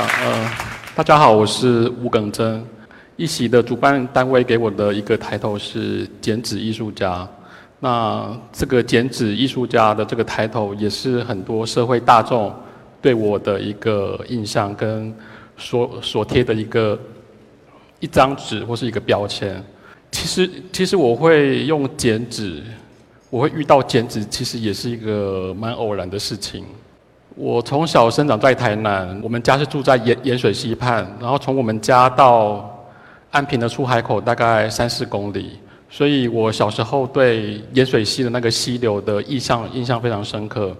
呃，大家好，我是吴耿真。一席的主办单位给我的一个抬头是剪纸艺术家。那这个剪纸艺术家的这个抬头，也是很多社会大众对我的一个印象跟所所贴的一个一张纸或是一个标签。其实，其实我会用剪纸，我会遇到剪纸，其实也是一个蛮偶然的事情。我从小生长在台南，我们家是住在盐盐水溪畔，然后从我们家到安平的出海口大概三四公里，所以我小时候对盐水溪的那个溪流的印象印象非常深刻。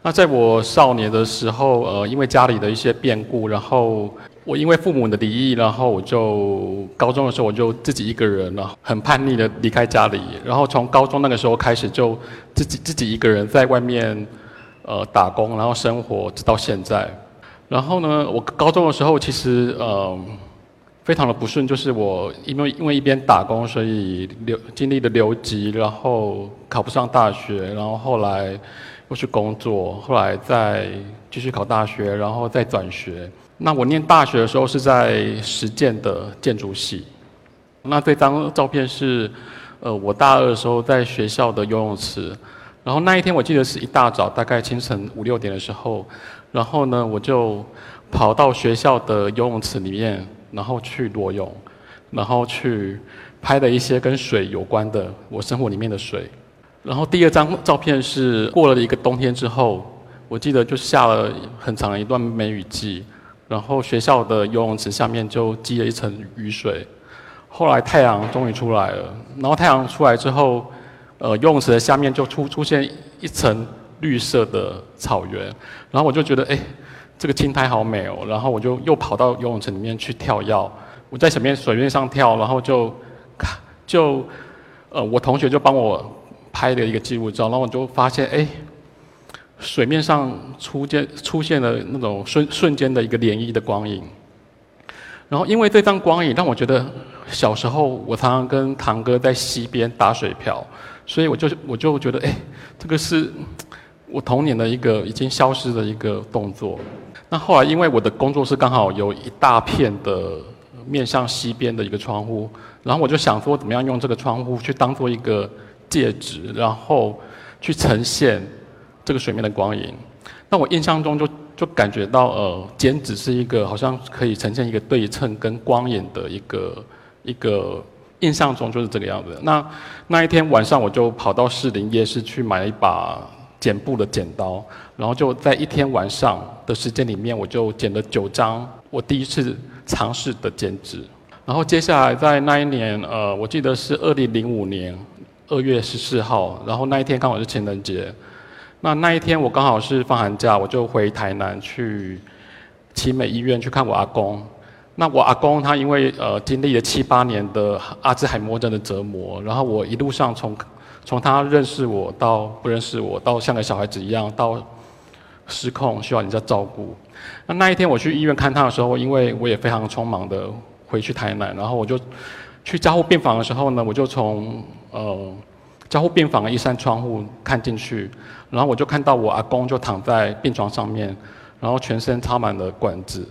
那在我少年的时候，呃，因为家里的一些变故，然后我因为父母的离异，然后我就高中的时候我就自己一个人了，很叛逆的离开家里，然后从高中那个时候开始就自己自己一个人在外面。呃，打工，然后生活，直到现在。然后呢，我高中的时候其实呃，非常的不顺，就是我因为因为一边打工，所以留经历了留级，然后考不上大学，然后后来又去工作，后来再继续考大学，然后再转学。那我念大学的时候是在实践的建筑系。那这张照片是呃，我大二的时候在学校的游泳池。然后那一天我记得是一大早，大概清晨五六点的时候，然后呢我就跑到学校的游泳池里面，然后去裸泳，然后去拍了一些跟水有关的我生活里面的水。然后第二张照片是过了一个冬天之后，我记得就下了很长一段梅雨季，然后学校的游泳池下面就积了一层雨水。后来太阳终于出来了，然后太阳出来之后。呃，游泳池的下面就出出现一层绿色的草原，然后我就觉得，哎，这个青苔好美哦。然后我就又跑到游泳池里面去跳跃，我在水面水面上跳，然后就，就，呃，我同学就帮我拍了一个记录照，然后我就发现，哎，水面上出现出现了那种瞬瞬间的一个涟漪的光影。然后因为这张光影让我觉得，小时候我常常跟堂哥在溪边打水漂。所以我就我就觉得，哎，这个是我童年的一个已经消失的一个动作。那后来因为我的工作室刚好有一大片的面向西边的一个窗户，然后我就想说，怎么样用这个窗户去当做一个介质，然后去呈现这个水面的光影。那我印象中就就感觉到，呃，剪纸是一个好像可以呈现一个对称跟光影的一个一个。印象中就是这个样子。那那一天晚上，我就跑到士林夜市去买了一把剪布的剪刀，然后就在一天晚上的时间里面，我就剪了九张我第一次尝试的剪纸。然后接下来在那一年，呃，我记得是二零零五年二月十四号，然后那一天刚好是情人节。那那一天我刚好是放寒假，我就回台南去奇美医院去看我阿公。那我阿公他因为呃经历了七八年的阿兹海默症的折磨，然后我一路上从从他认识我到不认识我，到像个小孩子一样，到失控需要人家照顾。那那一天我去医院看他的时候，因为我也非常匆忙的回去台南，然后我就去加护病房的时候呢，我就从呃加护病房的一扇窗户看进去，然后我就看到我阿公就躺在病床上面，然后全身插满了管子。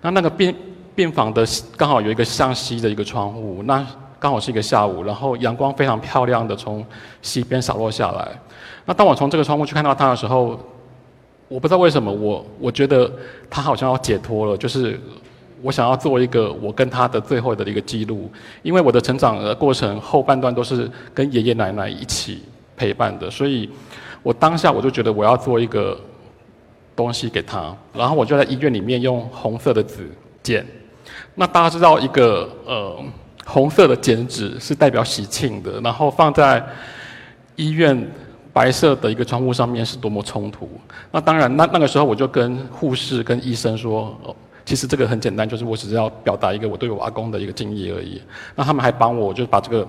那那个病病房的刚好有一个向西的一个窗户，那刚好是一个下午，然后阳光非常漂亮的从西边洒落下来。那当我从这个窗户去看到他的时候，我不知道为什么，我我觉得他好像要解脱了，就是我想要做一个我跟他的最后的一个记录，因为我的成长的过程后半段都是跟爷爷奶奶一起陪伴的，所以我当下我就觉得我要做一个东西给他，然后我就在医院里面用红色的纸剪。那大家知道一个呃红色的剪纸是代表喜庆的，然后放在医院白色的一个窗户上面是多么冲突。那当然，那那个时候我就跟护士跟医生说，哦，其实这个很简单，就是我只是要表达一个我对我阿公的一个敬意而已。那他们还帮我，就把这个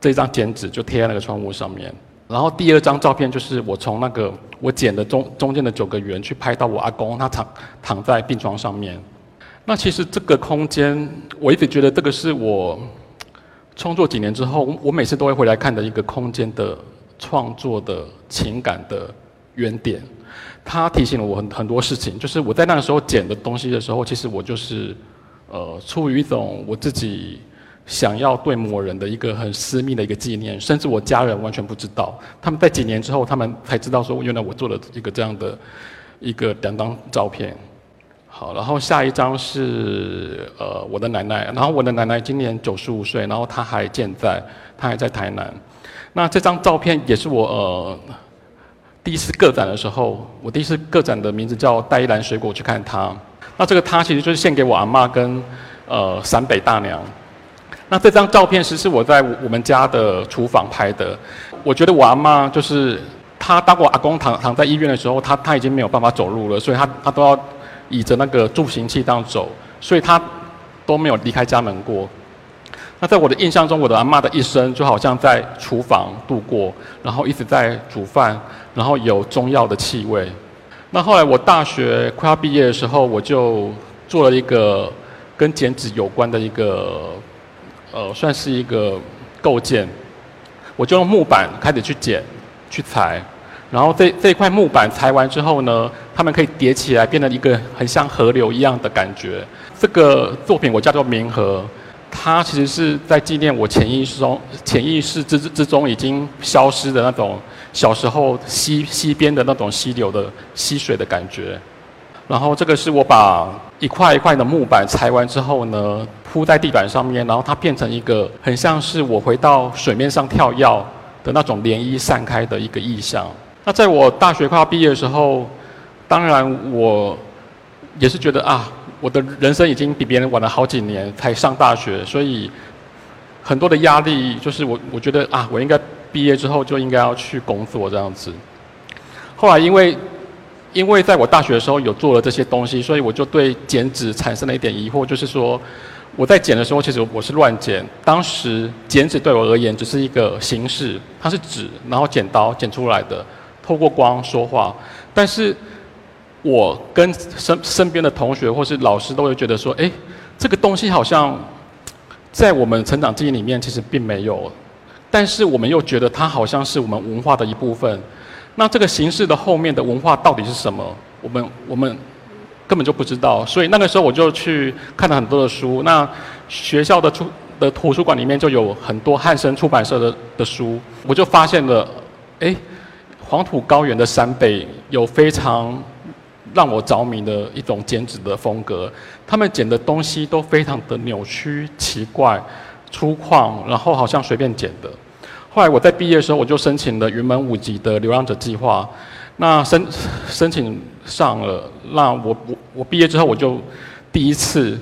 这张剪纸就贴在那个窗户上面。然后第二张照片就是我从那个我剪的中中间的九个圆去拍到我阿公，他躺躺在病床上面。那其实这个空间，我一直觉得这个是我创作几年之后，我每次都会回来看的一个空间的创作的情感的原点。他提醒了我很很多事情，就是我在那个时候剪的东西的时候，其实我就是呃出于一种我自己想要对某人的一个很私密的一个纪念，甚至我家人完全不知道，他们在几年之后，他们才知道说原来我做了一个这样的一个两张照片。好，然后下一张是呃我的奶奶，然后我的奶奶今年九十五岁，然后她还健在，她还在台南。那这张照片也是我呃第一次个展的时候，我第一次个展的名字叫带一篮水果去看她。那这个她其实就是献给我阿妈跟呃陕北大娘。那这张照片其实是我在我们家的厨房拍的。我觉得我阿妈就是她当我阿公躺躺在医院的时候，她她已经没有办法走路了，所以她她都要。倚着那个助行器这样走，所以他都没有离开家门过。那在我的印象中，我的阿妈的一生就好像在厨房度过，然后一直在煮饭，然后有中药的气味。那后来我大学快要毕业的时候，我就做了一个跟剪纸有关的一个，呃，算是一个构建。我就用木板开始去剪、去裁。然后这这一块木板裁完之后呢，它们可以叠起来，变成一个很像河流一样的感觉。这个作品我叫做明河，它其实是在纪念我潜意识中、潜意识之之中已经消失的那种小时候溪溪边的那种溪流的溪水的感觉。然后这个是我把一块一块的木板裁完之后呢，铺在地板上面，然后它变成一个很像是我回到水面上跳跃的那种涟漪散开的一个意象。那在我大学快要毕业的时候，当然我也是觉得啊，我的人生已经比别人晚了好几年才上大学，所以很多的压力就是我我觉得啊，我应该毕业之后就应该要去工作这样子。后来因为因为在我大学的时候有做了这些东西，所以我就对剪纸产生了一点疑惑，就是说我在剪的时候其实我是乱剪，当时剪纸对我而言只是一个形式，它是纸，然后剪刀剪出来的。透过光说话，但是我跟身身边的同学或是老师都会觉得说，哎，这个东西好像在我们成长记忆里面其实并没有，但是我们又觉得它好像是我们文化的一部分。那这个形式的后面的文化到底是什么？我们我们根本就不知道。所以那个时候我就去看了很多的书。那学校的出的图书馆里面就有很多汉生出版社的的书，我就发现了，哎。黄土高原的山北有非常让我着迷的一种剪纸的风格，他们剪的东西都非常的扭曲、奇怪、粗犷，然后好像随便剪的。后来我在毕业的时候，我就申请了云门舞集的流浪者计划，那申申请上了，那我我我毕业之后，我就第一次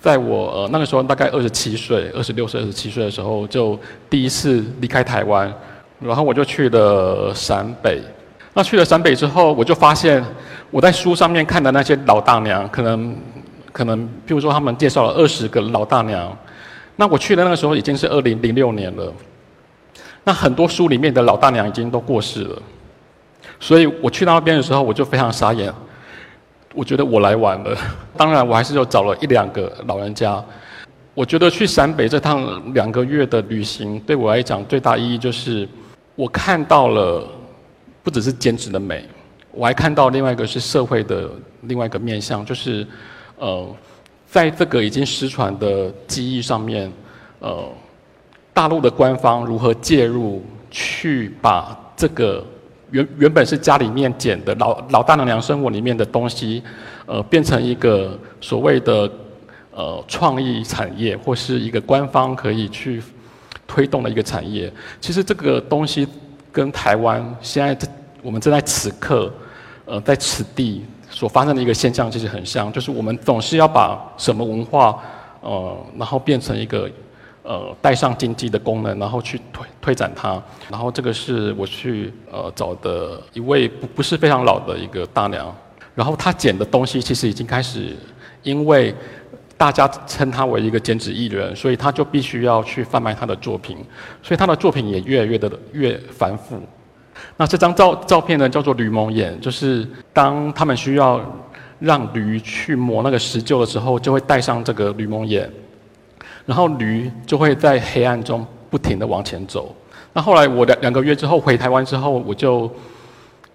在我呃那个时候大概二十七岁、二十六岁、二十七岁的时候，就第一次离开台湾。然后我就去了陕北，那去了陕北之后，我就发现我在书上面看的那些老大娘，可能可能，譬如说他们介绍了二十个老大娘，那我去的那个时候已经是二零零六年了，那很多书里面的老大娘已经都过世了，所以我去到那边的时候，我就非常傻眼，我觉得我来晚了。当然，我还是有找了一两个老人家。我觉得去陕北这趟两个月的旅行，对我来讲最大意义就是。我看到了，不只是剪纸的美，我还看到另外一个是社会的另外一个面向，就是，呃，在这个已经失传的记忆上面，呃，大陆的官方如何介入，去把这个原原本是家里面剪的老老大娘娘生活里面的东西，呃，变成一个所谓的呃创意产业，或是一个官方可以去。推动的一个产业，其实这个东西跟台湾现在这我们正在此刻，呃，在此地所发生的一个现象其实很像，就是我们总是要把什么文化，呃，然后变成一个呃带上经济的功能，然后去推推展它。然后这个是我去呃找的一位不不是非常老的一个大娘，然后她剪的东西其实已经开始因为。大家称他为一个剪纸艺人，所以他就必须要去贩卖他的作品，所以他的作品也越来越的越繁复。那这张照照片呢，叫做驴蒙眼，就是当他们需要让驴去磨那个石臼的时候，就会戴上这个驴蒙眼，然后驴就会在黑暗中不停的往前走。那后来我两两个月之后回台湾之后，我就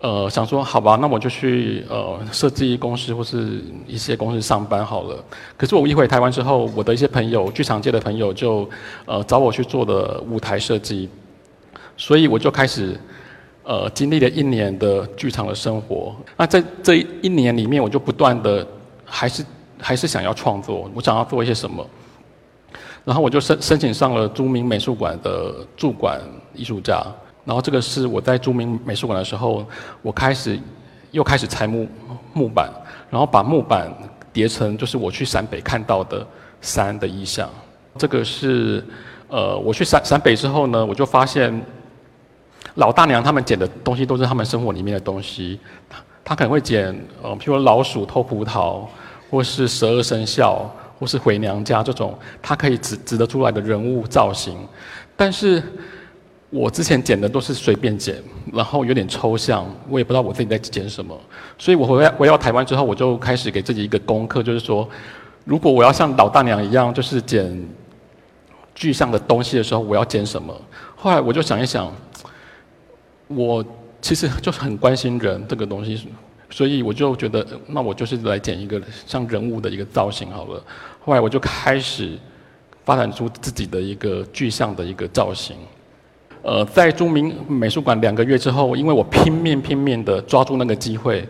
呃，想说好吧，那我就去呃设计公司或是一些公司上班好了。可是我一回台湾之后，我的一些朋友，剧场界的朋友就呃找我去做的舞台设计，所以我就开始呃经历了一年的剧场的生活。那在这一年里面，我就不断的还是还是想要创作，我想要做一些什么。然后我就申申请上了著名美术馆的驻馆艺术家。然后这个是我在著名美术馆的时候，我开始又开始拆木木板，然后把木板叠成就是我去陕北看到的山的意象。这个是呃，我去陕陕北之后呢，我就发现老大娘他们捡的东西都是他们生活里面的东西。他他可能会捡呃，譬如老鼠偷葡萄，或是十二生肖，或是回娘家这种，他可以指指得出来的人物造型，但是。我之前剪的都是随便剪，然后有点抽象，我也不知道我自己在剪什么。所以我回回到台湾之后，我就开始给自己一个功课，就是说，如果我要像老大娘一样，就是剪具象的东西的时候，我要剪什么？后来我就想一想，我其实就是很关心人这个东西，所以我就觉得，那我就是来剪一个像人物的一个造型好了。后来我就开始发展出自己的一个具象的一个造型。呃，在著名美术馆两个月之后，因为我拼命拼命的抓住那个机会，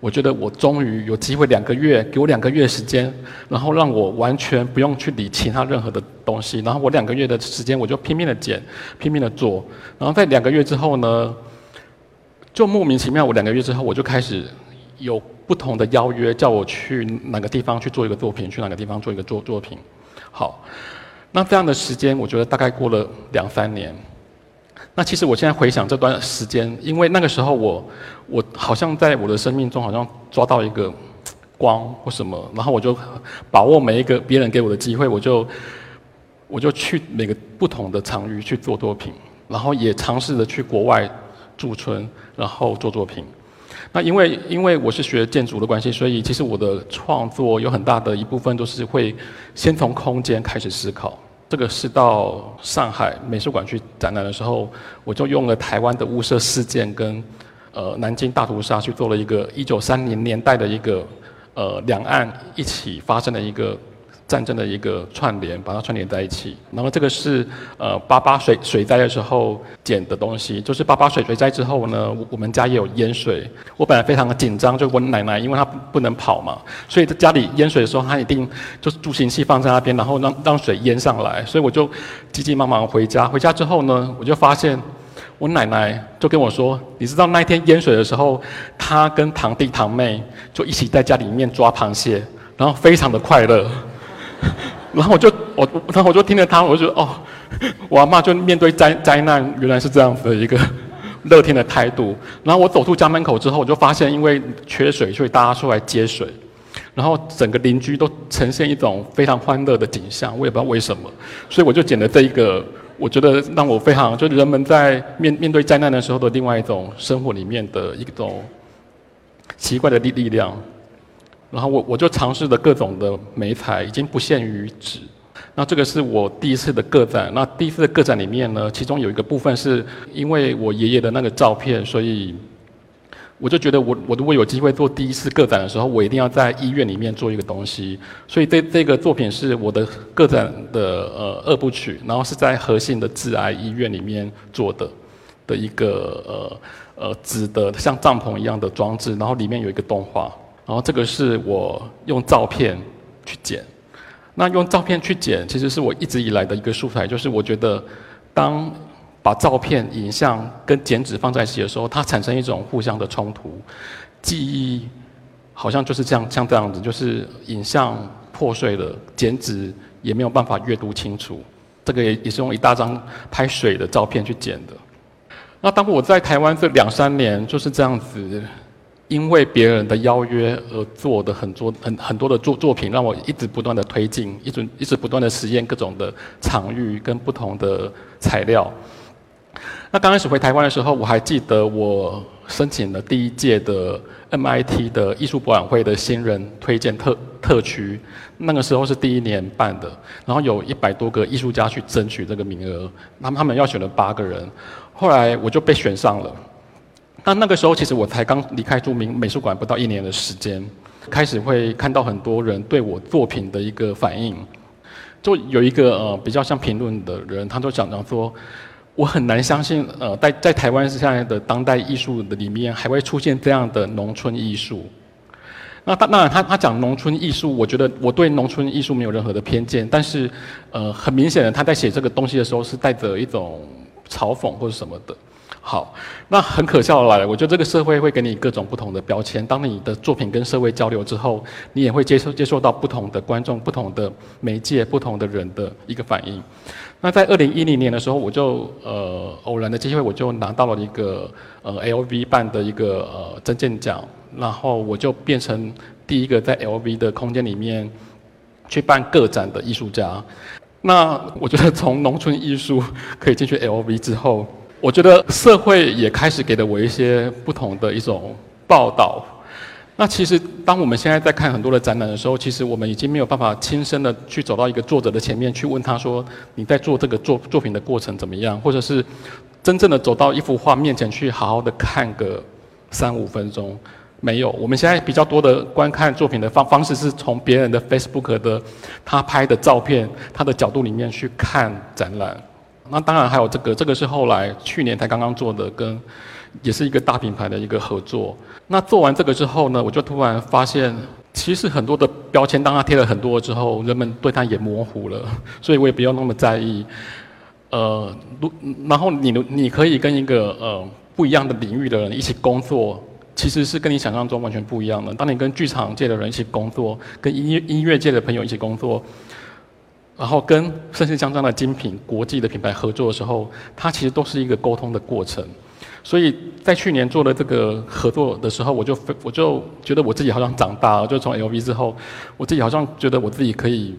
我觉得我终于有机会两个月，给我两个月时间，然后让我完全不用去理其他任何的东西，然后我两个月的时间我就拼命的剪，拼命的做，然后在两个月之后呢，就莫名其妙，我两个月之后我就开始有不同的邀约，叫我去哪个地方去做一个作品，去哪个地方做一个作作品。好，那这样的时间，我觉得大概过了两三年。那其实我现在回想这段时间，因为那个时候我，我好像在我的生命中好像抓到一个光或什么，然后我就把握每一个别人给我的机会，我就我就去每个不同的场域去做作品，然后也尝试着去国外驻村，然后做作品。那因为因为我是学建筑的关系，所以其实我的创作有很大的一部分都是会先从空间开始思考。这个是到上海美术馆去展览的时候，我就用了台湾的雾社事件跟呃南京大屠杀去做了一个一九三零年代的一个呃两岸一起发生的一个。战争的一个串联，把它串联在一起。然后这个是呃八八水水灾的时候捡的东西，就是八八水水灾之后呢，我们家也有淹水。我本来非常的紧张，就我奶奶，因为她不能跑嘛，所以在家里淹水的时候，她一定就是助行器放在那边，然后让让水淹上来。所以我就急急忙忙回家。回家之后呢，我就发现我奶奶就跟我说：“你知道那一天淹水的时候，她跟堂弟堂妹就一起在家里面抓螃蟹，然后非常的快乐。” 然后我就我，然后我就听着他，我就觉得哦，我阿妈就面对灾灾难，原来是这样子的一个 乐天的态度。然后我走出家门口之后，我就发现因为缺水，所以大家出来接水，然后整个邻居都呈现一种非常欢乐的景象。我也不知道为什么，所以我就捡了这一个，我觉得让我非常，就人们在面面对灾难的时候的另外一种生活里面的一种奇怪的力力量。然后我我就尝试的各种的美彩，已经不限于纸。那这个是我第一次的个展。那第一次的个展里面呢，其中有一个部分是因为我爷爷的那个照片，所以我就觉得我我如果有机会做第一次个展的时候，我一定要在医院里面做一个东西。所以这这个作品是我的个展的呃二部曲，然后是在核心的致癌医院里面做的的一个呃呃纸的像帐篷一样的装置，然后里面有一个动画。然后这个是我用照片去剪，那用照片去剪，其实是我一直以来的一个素材，就是我觉得，当把照片、影像跟剪纸放在一起的时候，它产生一种互相的冲突，记忆好像就是这样，像这样子，就是影像破碎了，剪纸也没有办法阅读清楚。这个也也是用一大张拍水的照片去剪的。那当我在台湾这两三年就是这样子。因为别人的邀约而做的很多很很多的作作品，让我一直不断的推进，一直一直不断的实验各种的场域跟不同的材料。那刚开始回台湾的时候，我还记得我申请了第一届的 MIT 的艺术博览会的新人推荐特特区，那个时候是第一年办的，然后有一百多个艺术家去争取这个名额，他们他们要选了八个人，后来我就被选上了。那那个时候其实我才刚离开著名美术馆不到一年的时间，开始会看到很多人对我作品的一个反应。就有一个呃比较像评论的人，他就讲到说，我很难相信呃在在台湾现在的当代艺术的里面还会出现这样的农村艺术。那当然他他讲农村艺术，我觉得我对农村艺术没有任何的偏见，但是呃很明显的他在写这个东西的时候是带着一种嘲讽或者什么的。好，那很可笑来了。我觉得这个社会会给你各种不同的标签。当你的作品跟社会交流之后，你也会接受接受到不同的观众、不同的媒介、不同的人的一个反应。那在二零一零年的时候，我就呃偶然的机会，我就拿到了一个呃 LV 办的一个呃真件奖，然后我就变成第一个在 LV 的空间里面去办个展的艺术家。那我觉得从农村艺术 可以进去 LV 之后。我觉得社会也开始给了我一些不同的一种报道。那其实，当我们现在在看很多的展览的时候，其实我们已经没有办法亲身的去走到一个作者的前面去问他说：“你在做这个作作品的过程怎么样？”或者是真正的走到一幅画面前去好好的看个三五分钟，没有。我们现在比较多的观看作品的方方式是从别人的 Facebook 的他拍的照片、他的角度里面去看展览。那当然还有这个，这个是后来去年才刚刚做的，跟也是一个大品牌的一个合作。那做完这个之后呢，我就突然发现，其实很多的标签，当它贴了很多之后，人们对他也模糊了，所以我也不要那么在意。呃，如然后你你可以跟一个呃不一样的领域的人一起工作，其实是跟你想象中完全不一样的。当你跟剧场界的人一起工作，跟音乐音乐界的朋友一起工作。然后跟甚至像这样的精品国际的品牌合作的时候，它其实都是一个沟通的过程。所以在去年做了这个合作的时候，我就我就觉得我自己好像长大了。就从 LV 之后，我自己好像觉得我自己可以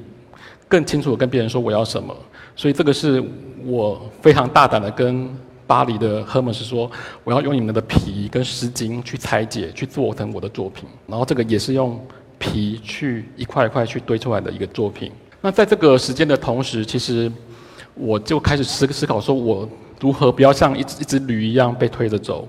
更清楚的跟别人说我要什么。所以这个是我非常大胆的跟巴黎的 Hermes 说，我要用你们的皮跟丝巾去裁解去做成我的作品。然后这个也是用皮去一块一块去堆出来的一个作品。那在这个时间的同时，其实我就开始思思考，说我如何不要像一只一只驴一样被推着走，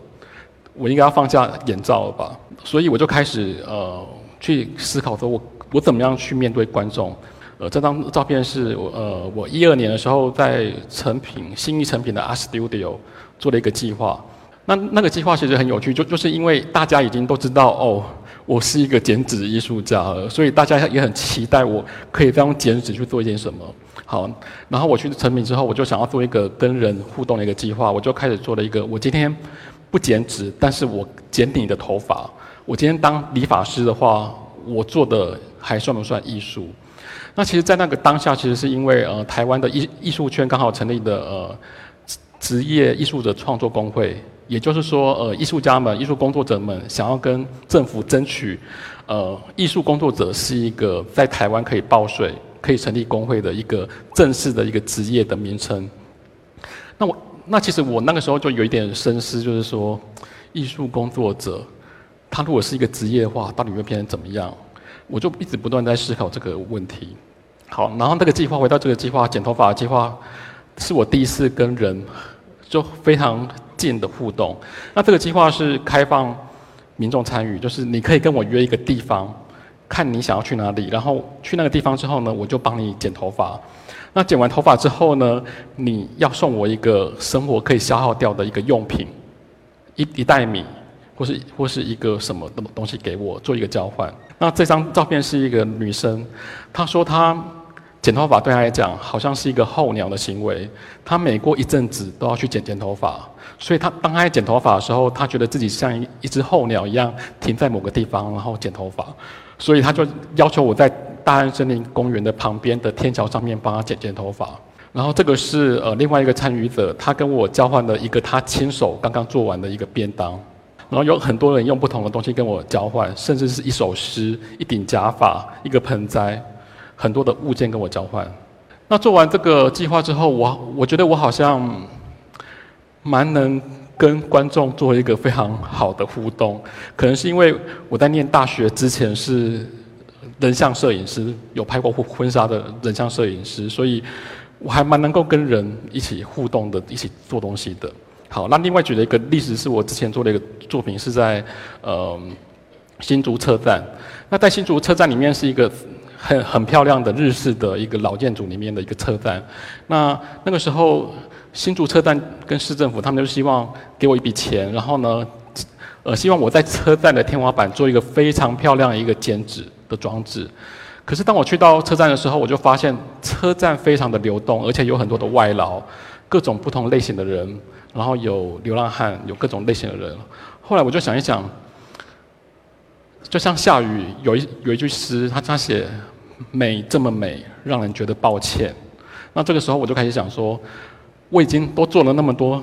我应该要放下眼罩了吧？所以我就开始呃去思考，说我我怎么样去面对观众？呃，这张照片是我呃我一二年的时候在成品新一成品的 Art Studio 做了一个计划。那那个计划其实很有趣，就就是因为大家已经都知道哦。我是一个剪纸艺术家，所以大家也很期待我可以再用剪纸去做一件什么。好，然后我去成名之后，我就想要做一个跟人互动的一个计划，我就开始做了一个。我今天不剪纸，但是我剪你的头发。我今天当理发师的话，我做的还算不算艺术？那其实，在那个当下，其实是因为呃，台湾的艺艺术圈刚好成立的呃职业艺术者创作工会。也就是说，呃，艺术家们、艺术工作者们想要跟政府争取，呃，艺术工作者是一个在台湾可以报税、可以成立工会的一个正式的一个职业的名称。那我，那其实我那个时候就有一点深思，就是说，艺术工作者他如果是一个职业的话，到底会变成怎么样？我就一直不断在思考这个问题。好，然后那个计划回到这个计划，剪头发的计划，是我第一次跟人就非常。近的互动，那这个计划是开放民众参与，就是你可以跟我约一个地方，看你想要去哪里，然后去那个地方之后呢，我就帮你剪头发。那剪完头发之后呢，你要送我一个生活可以消耗掉的一个用品，一一袋米，或是或是一个什么东东西给我做一个交换。那这张照片是一个女生，她说她。剪头发对他来讲好像是一个候鸟的行为，他每过一阵子都要去剪剪头发，所以他当他在剪头发的时候，他觉得自己像一一只候鸟一样停在某个地方，然后剪头发，所以他就要求我在大安森林公园的旁边的天桥上面帮他剪剪头发。然后这个是呃另外一个参与者，他跟我交换了一个他亲手刚刚做完的一个便当，然后有很多人用不同的东西跟我交换，甚至是一首诗、一顶假发、一个盆栽。很多的物件跟我交换。那做完这个计划之后，我我觉得我好像蛮能跟观众做一个非常好的互动。可能是因为我在念大学之前是人像摄影师，有拍过婚婚纱的人像摄影师，所以我还蛮能够跟人一起互动的，一起做东西的。好，那另外举了一个例子，是我之前做的一个作品，是在呃新竹车站。那在新竹车站里面是一个很很漂亮的日式的一个老建筑里面的一个车站。那那个时候新竹车站跟市政府他们就希望给我一笔钱，然后呢，呃，希望我在车站的天花板做一个非常漂亮的一个剪纸的装置。可是当我去到车站的时候，我就发现车站非常的流动，而且有很多的外劳，各种不同类型的人，然后有流浪汉，有各种类型的人。后来我就想一想，就像下雨，有一有一句诗，他他写“美这么美，让人觉得抱歉”。那这个时候我就开始想说，我已经都做了那么多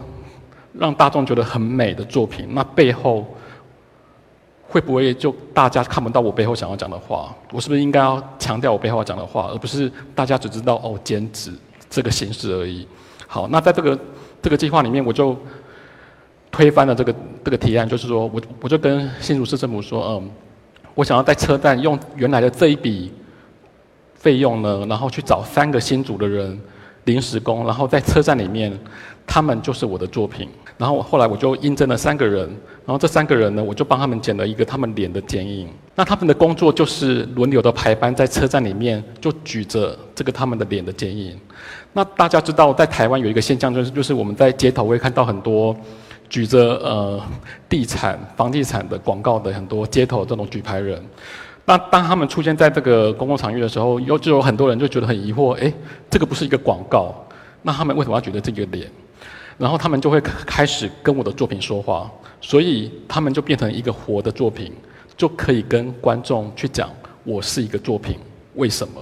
让大众觉得很美的作品，那背后。会不会就大家看不到我背后想要讲的话？我是不是应该要强调我背后要讲的话，而不是大家只知道哦剪纸这个形式而已？好，那在这个这个计划里面，我就推翻了这个这个提案，就是说我我就跟新竹市政府说，嗯，我想要在车站用原来的这一笔费用呢，然后去找三个新组的人临时工，然后在车站里面，他们就是我的作品。然后后来我就应征了三个人，然后这三个人呢，我就帮他们剪了一个他们脸的剪影。那他们的工作就是轮流的排班，在车站里面就举着这个他们的脸的剪影。那大家知道，在台湾有一个现象，就是就是我们在街头会看到很多举着呃地产、房地产的广告的很多街头这种举牌人。那当他们出现在这个公共场域的时候，有就有很多人就觉得很疑惑：哎，这个不是一个广告，那他们为什么要举着这个脸？然后他们就会开始跟我的作品说话，所以他们就变成一个活的作品，就可以跟观众去讲我是一个作品，为什么？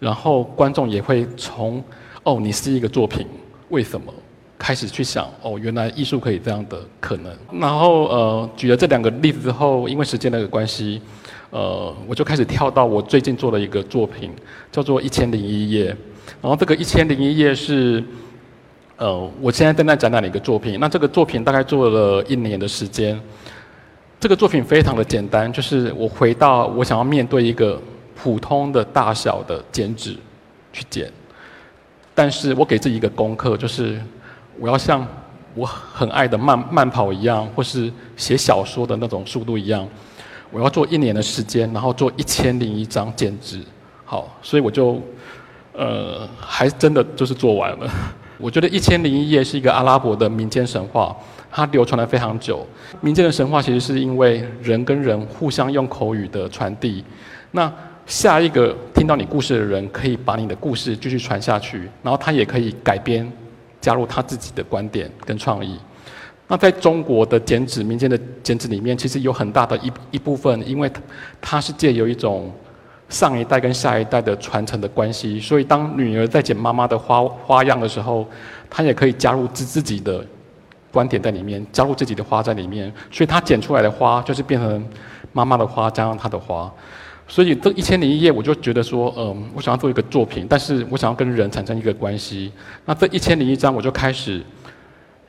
然后观众也会从哦你是一个作品，为什么？开始去想哦原来艺术可以这样的可能。然后呃举了这两个例子之后，因为时间的关系，呃我就开始跳到我最近做的一个作品，叫做《一千零一夜》。然后这个《一千零一夜》是。呃，我现在正在展览的一个作品，那这个作品大概做了一年的时间。这个作品非常的简单，就是我回到我想要面对一个普通的大小的剪纸去剪，但是我给自己一个功课，就是我要像我很爱的慢慢跑一样，或是写小说的那种速度一样，我要做一年的时间，然后做一千零一张剪纸。好，所以我就呃，还真的就是做完了。我觉得《一千零一夜》是一个阿拉伯的民间神话，它流传了非常久。民间的神话其实是因为人跟人互相用口语的传递，那下一个听到你故事的人可以把你的故事继续传下去，然后他也可以改编，加入他自己的观点跟创意。那在中国的剪纸民间的剪纸里面，其实有很大的一一部分，因为它是借由一种。上一代跟下一代的传承的关系，所以当女儿在剪妈妈的花花样的时候，她也可以加入自自己的观点在里面，加入自己的花在里面，所以她剪出来的花就是变成妈妈的花加上她的花。所以这一千零一夜，我就觉得说，嗯，我想要做一个作品，但是我想要跟人产生一个关系。那这一千零一张，我就开始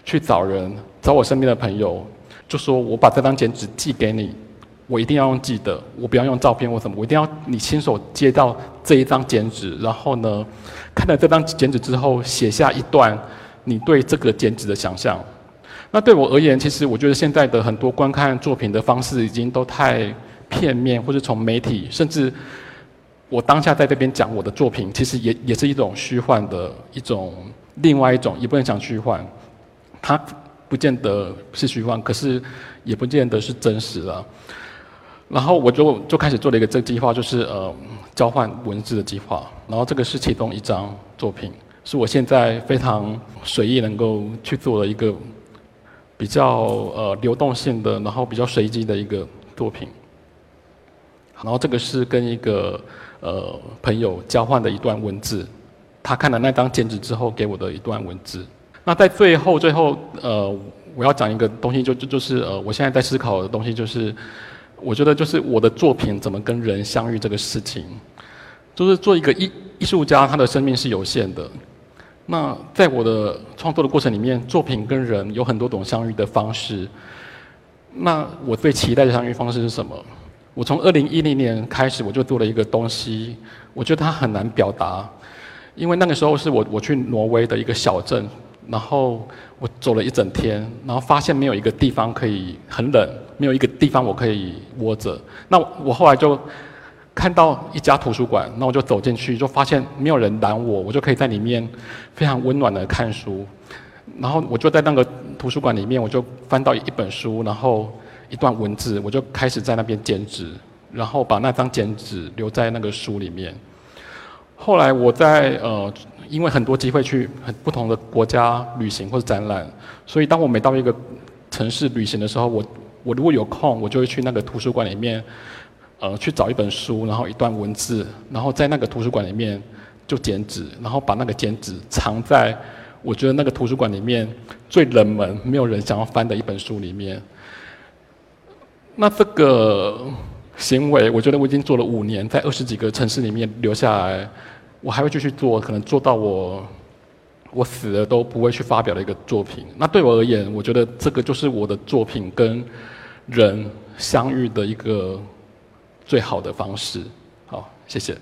去找人，找我身边的朋友，就说我把这张剪纸寄给你。我一定要用记得，我不要用照片或什么，我一定要你亲手接到这一张剪纸，然后呢，看了这张剪纸之后，写下一段你对这个剪纸的想象。那对我而言，其实我觉得现在的很多观看作品的方式已经都太片面，或者从媒体，甚至我当下在这边讲我的作品，其实也也是一种虚幻的一种，另外一种也不能讲虚幻，它不见得是虚幻，可是也不见得是真实了。然后我就就开始做了一个这个计划，就是呃交换文字的计划。然后这个是其中一张作品，是我现在非常随意能够去做的一个比较呃流动性的，然后比较随机的一个作品。然后这个是跟一个呃朋友交换的一段文字，他看了那张剪纸之后给我的一段文字。那在最后最后呃我要讲一个东西，就就就是呃我现在在思考的东西就是。我觉得就是我的作品怎么跟人相遇这个事情，就是做一个艺艺术家，他的生命是有限的。那在我的创作的过程里面，作品跟人有很多种相遇的方式。那我最期待的相遇方式是什么？我从二零一零年开始，我就做了一个东西，我觉得它很难表达，因为那个时候是我我去挪威的一个小镇，然后我走了一整天，然后发现没有一个地方可以很冷，没有一个地方我可以窝着。那我后来就看到一家图书馆，那我就走进去，就发现没有人拦我，我就可以在里面非常温暖的看书。然后我就在那个图书馆里面，我就翻到一本书，然后一段文字，我就开始在那边剪纸，然后把那张剪纸留在那个书里面。后来我在呃，因为很多机会去很不同的国家旅行或者展览，所以当我每到一个城市旅行的时候，我我如果有空，我就会去那个图书馆里面，呃，去找一本书，然后一段文字，然后在那个图书馆里面就剪纸，然后把那个剪纸藏在。我觉得那个图书馆里面最冷门、没有人想要翻的一本书里面，那这个行为，我觉得我已经做了五年，在二十几个城市里面留下来，我还会继续做，可能做到我我死了都不会去发表的一个作品。那对我而言，我觉得这个就是我的作品跟人相遇的一个最好的方式。好，谢谢。